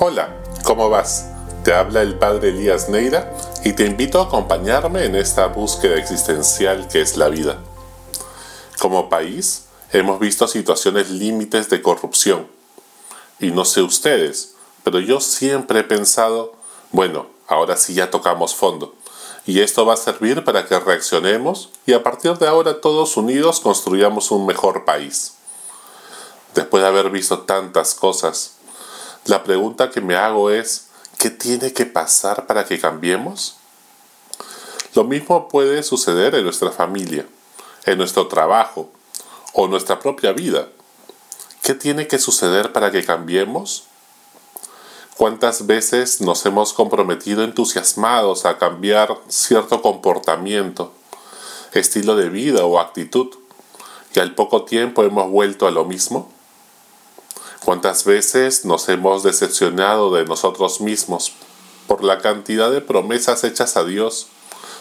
Hola, ¿cómo vas? Te habla el padre Elías Neira y te invito a acompañarme en esta búsqueda existencial que es la vida. Como país, hemos visto situaciones límites de corrupción. Y no sé ustedes, pero yo siempre he pensado, bueno, ahora sí ya tocamos fondo. Y esto va a servir para que reaccionemos y a partir de ahora todos unidos construyamos un mejor país. Después de haber visto tantas cosas, la pregunta que me hago es, ¿qué tiene que pasar para que cambiemos? Lo mismo puede suceder en nuestra familia, en nuestro trabajo o nuestra propia vida. ¿Qué tiene que suceder para que cambiemos? ¿Cuántas veces nos hemos comprometido entusiasmados a cambiar cierto comportamiento, estilo de vida o actitud y al poco tiempo hemos vuelto a lo mismo? ¿Cuántas veces nos hemos decepcionado de nosotros mismos por la cantidad de promesas hechas a Dios,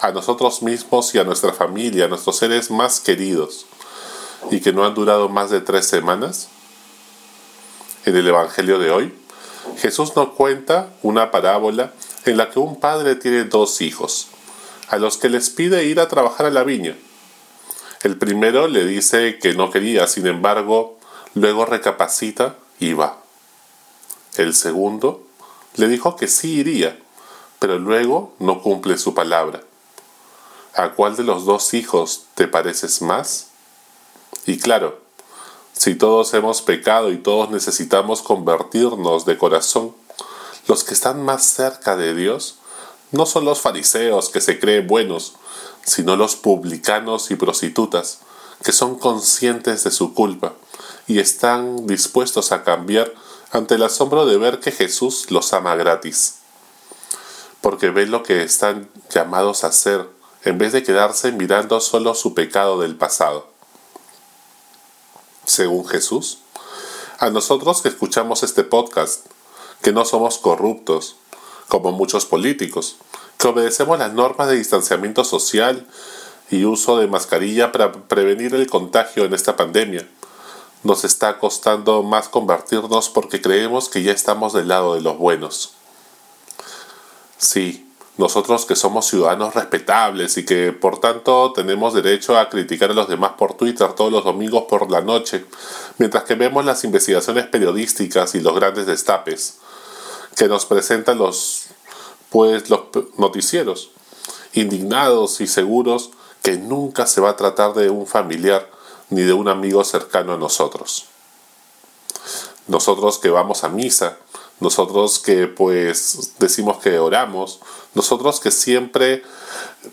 a nosotros mismos y a nuestra familia, a nuestros seres más queridos, y que no han durado más de tres semanas? En el Evangelio de hoy, Jesús nos cuenta una parábola en la que un padre tiene dos hijos, a los que les pide ir a trabajar a la viña. El primero le dice que no quería, sin embargo, luego recapacita iba. El segundo le dijo que sí iría, pero luego no cumple su palabra. ¿A cuál de los dos hijos te pareces más? Y claro, si todos hemos pecado y todos necesitamos convertirnos de corazón, los que están más cerca de Dios no son los fariseos que se creen buenos, sino los publicanos y prostitutas, que son conscientes de su culpa y están dispuestos a cambiar ante el asombro de ver que Jesús los ama gratis. Porque ven lo que están llamados a hacer, en vez de quedarse mirando solo su pecado del pasado. Según Jesús, a nosotros que escuchamos este podcast, que no somos corruptos, como muchos políticos, que obedecemos las normas de distanciamiento social y uso de mascarilla para prevenir el contagio en esta pandemia, nos está costando más convertirnos porque creemos que ya estamos del lado de los buenos. Sí, nosotros que somos ciudadanos respetables y que por tanto tenemos derecho a criticar a los demás por Twitter todos los domingos por la noche, mientras que vemos las investigaciones periodísticas y los grandes destapes que nos presentan los pues los noticieros, indignados y seguros que nunca se va a tratar de un familiar ni de un amigo cercano a nosotros. Nosotros que vamos a misa, nosotros que pues decimos que oramos, nosotros que siempre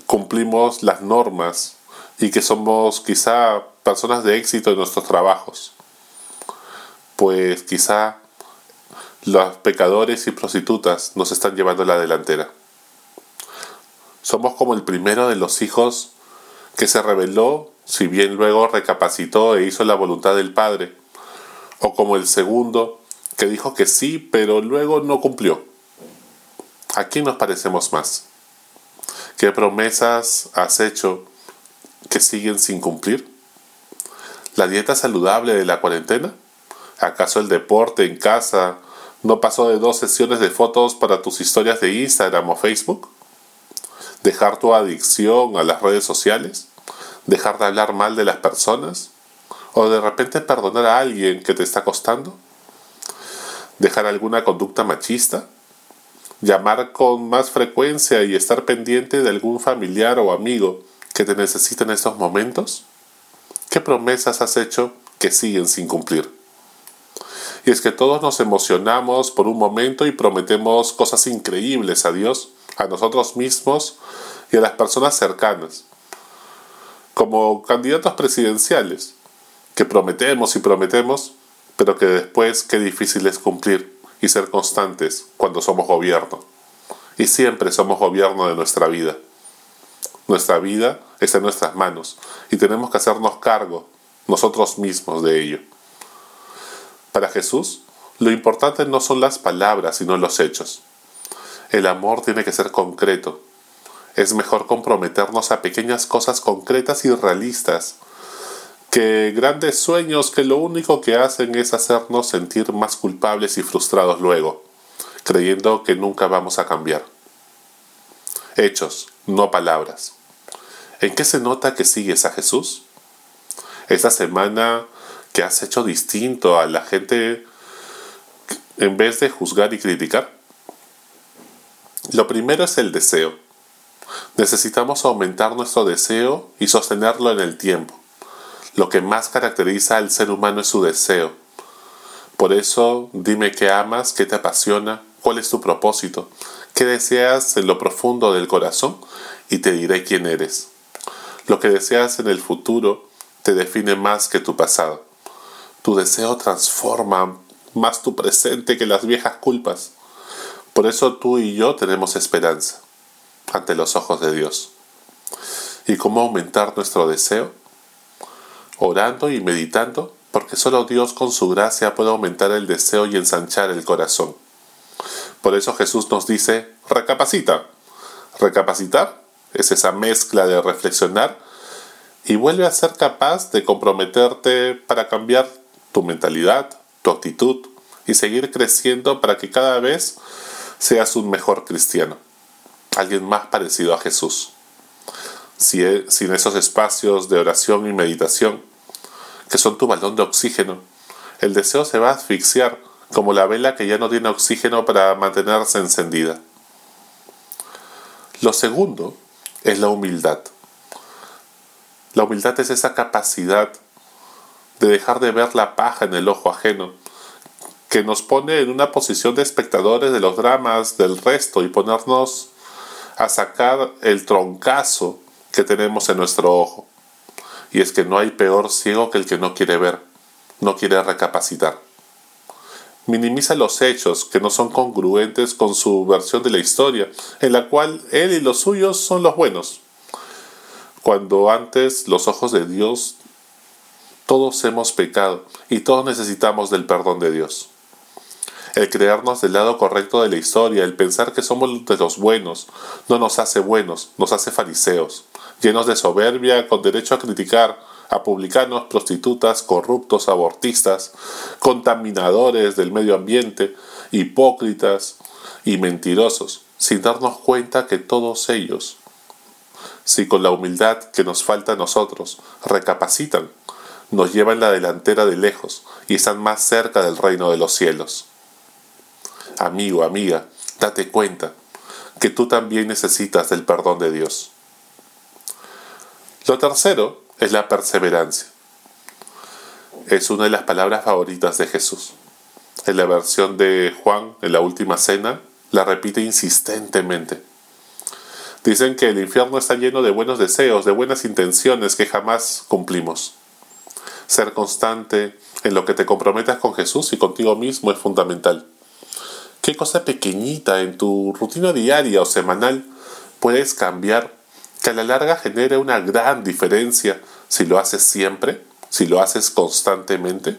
cumplimos las normas y que somos quizá personas de éxito en nuestros trabajos, pues quizá los pecadores y prostitutas nos están llevando la delantera. Somos como el primero de los hijos que se rebeló si bien luego recapacitó e hizo la voluntad del Padre, o como el segundo, que dijo que sí, pero luego no cumplió. ¿A quién nos parecemos más? ¿Qué promesas has hecho que siguen sin cumplir? ¿La dieta saludable de la cuarentena? ¿Acaso el deporte en casa no pasó de dos sesiones de fotos para tus historias de Instagram o Facebook? ¿Dejar tu adicción a las redes sociales? Dejar de hablar mal de las personas? ¿O de repente perdonar a alguien que te está costando? ¿Dejar alguna conducta machista? ¿Llamar con más frecuencia y estar pendiente de algún familiar o amigo que te necesita en estos momentos? ¿Qué promesas has hecho que siguen sin cumplir? Y es que todos nos emocionamos por un momento y prometemos cosas increíbles a Dios, a nosotros mismos y a las personas cercanas como candidatos presidenciales, que prometemos y prometemos, pero que después qué difícil es cumplir y ser constantes cuando somos gobierno. Y siempre somos gobierno de nuestra vida. Nuestra vida está en nuestras manos y tenemos que hacernos cargo nosotros mismos de ello. Para Jesús, lo importante no son las palabras, sino los hechos. El amor tiene que ser concreto, es mejor comprometernos a pequeñas cosas concretas y realistas que grandes sueños que lo único que hacen es hacernos sentir más culpables y frustrados luego. creyendo que nunca vamos a cambiar. Hechos, no palabras. ¿En qué se nota que sigues a Jesús? Esta semana que has hecho distinto a la gente en vez de juzgar y criticar. Lo primero es el deseo. Necesitamos aumentar nuestro deseo y sostenerlo en el tiempo. Lo que más caracteriza al ser humano es su deseo. Por eso dime qué amas, qué te apasiona, cuál es tu propósito, qué deseas en lo profundo del corazón y te diré quién eres. Lo que deseas en el futuro te define más que tu pasado. Tu deseo transforma más tu presente que las viejas culpas. Por eso tú y yo tenemos esperanza ante los ojos de Dios. ¿Y cómo aumentar nuestro deseo? Orando y meditando, porque solo Dios con su gracia puede aumentar el deseo y ensanchar el corazón. Por eso Jesús nos dice, recapacita. Recapacitar es esa mezcla de reflexionar y vuelve a ser capaz de comprometerte para cambiar tu mentalidad, tu actitud y seguir creciendo para que cada vez seas un mejor cristiano, alguien más parecido a Jesús. Si, sin esos espacios de oración y meditación, que son tu balón de oxígeno, el deseo se va a asfixiar como la vela que ya no tiene oxígeno para mantenerse encendida. Lo segundo es la humildad. La humildad es esa capacidad de dejar de ver la paja en el ojo ajeno que nos pone en una posición de espectadores de los dramas del resto y ponernos a sacar el troncazo que tenemos en nuestro ojo. Y es que no hay peor ciego que el que no quiere ver, no quiere recapacitar. Minimiza los hechos que no son congruentes con su versión de la historia, en la cual él y los suyos son los buenos. Cuando antes los ojos de Dios todos hemos pecado y todos necesitamos del perdón de Dios el creernos del lado correcto de la historia, el pensar que somos de los buenos, no nos hace buenos, nos hace fariseos, llenos de soberbia, con derecho a criticar a publicanos, prostitutas, corruptos, abortistas, contaminadores del medio ambiente, hipócritas y mentirosos, sin darnos cuenta que todos ellos, si con la humildad que nos falta a nosotros, recapacitan, nos llevan la delantera de lejos y están más cerca del reino de los cielos amigo, amiga, date cuenta que tú también necesitas del perdón de Dios. Lo tercero es la perseverancia. Es una de las palabras favoritas de Jesús. En la versión de Juan, en la última cena, la repite insistentemente. Dicen que el infierno está lleno de buenos deseos, de buenas intenciones que jamás cumplimos. Ser constante en lo que te comprometas con Jesús y contigo mismo es fundamental. ¿Qué cosa pequeñita en tu rutina diaria o semanal puedes cambiar que a la larga genere una gran diferencia si lo haces siempre, si lo haces constantemente?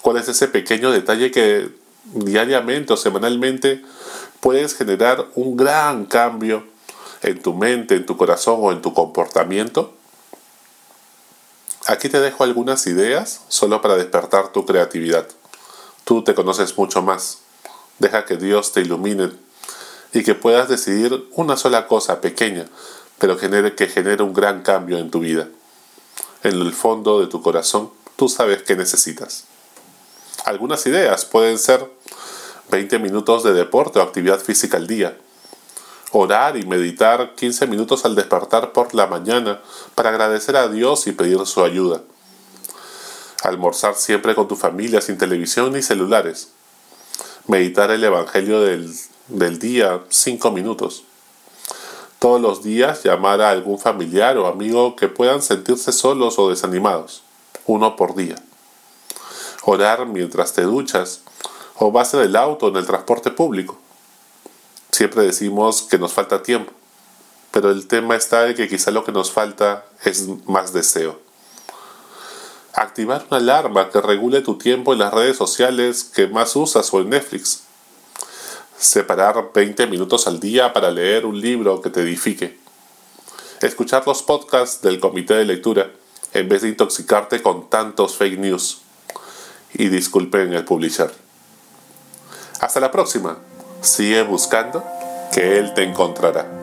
¿Cuál es ese pequeño detalle que diariamente o semanalmente puedes generar un gran cambio en tu mente, en tu corazón o en tu comportamiento? Aquí te dejo algunas ideas solo para despertar tu creatividad. Tú te conoces mucho más. Deja que Dios te ilumine y que puedas decidir una sola cosa pequeña, pero que genere un gran cambio en tu vida. En el fondo de tu corazón, tú sabes qué necesitas. Algunas ideas pueden ser 20 minutos de deporte o actividad física al día, orar y meditar 15 minutos al despertar por la mañana para agradecer a Dios y pedir su ayuda. Almorzar siempre con tu familia sin televisión ni celulares meditar el Evangelio del, día, cinco minutos. Todos los días llamar a algún familiar o amigo que puedan sentirse solos o desanimados, uno por día. Orar mientras te duchas o vas en el auto en el transporte público. Siempre decimos que nos falta tiempo, pero el tema está en que quizá lo que nos falta es más deseo. Activar una alarma que regule tu tiempo en las redes sociales que más usas o en Netflix. Separar 20 minutos al día para leer un libro que te edifique. Escuchar los podcasts del comité de lectura en vez de intoxicarte con tantos fake news. Y disculpen el publisher. Hasta la próxima. Sigue buscando que Él te encontrará.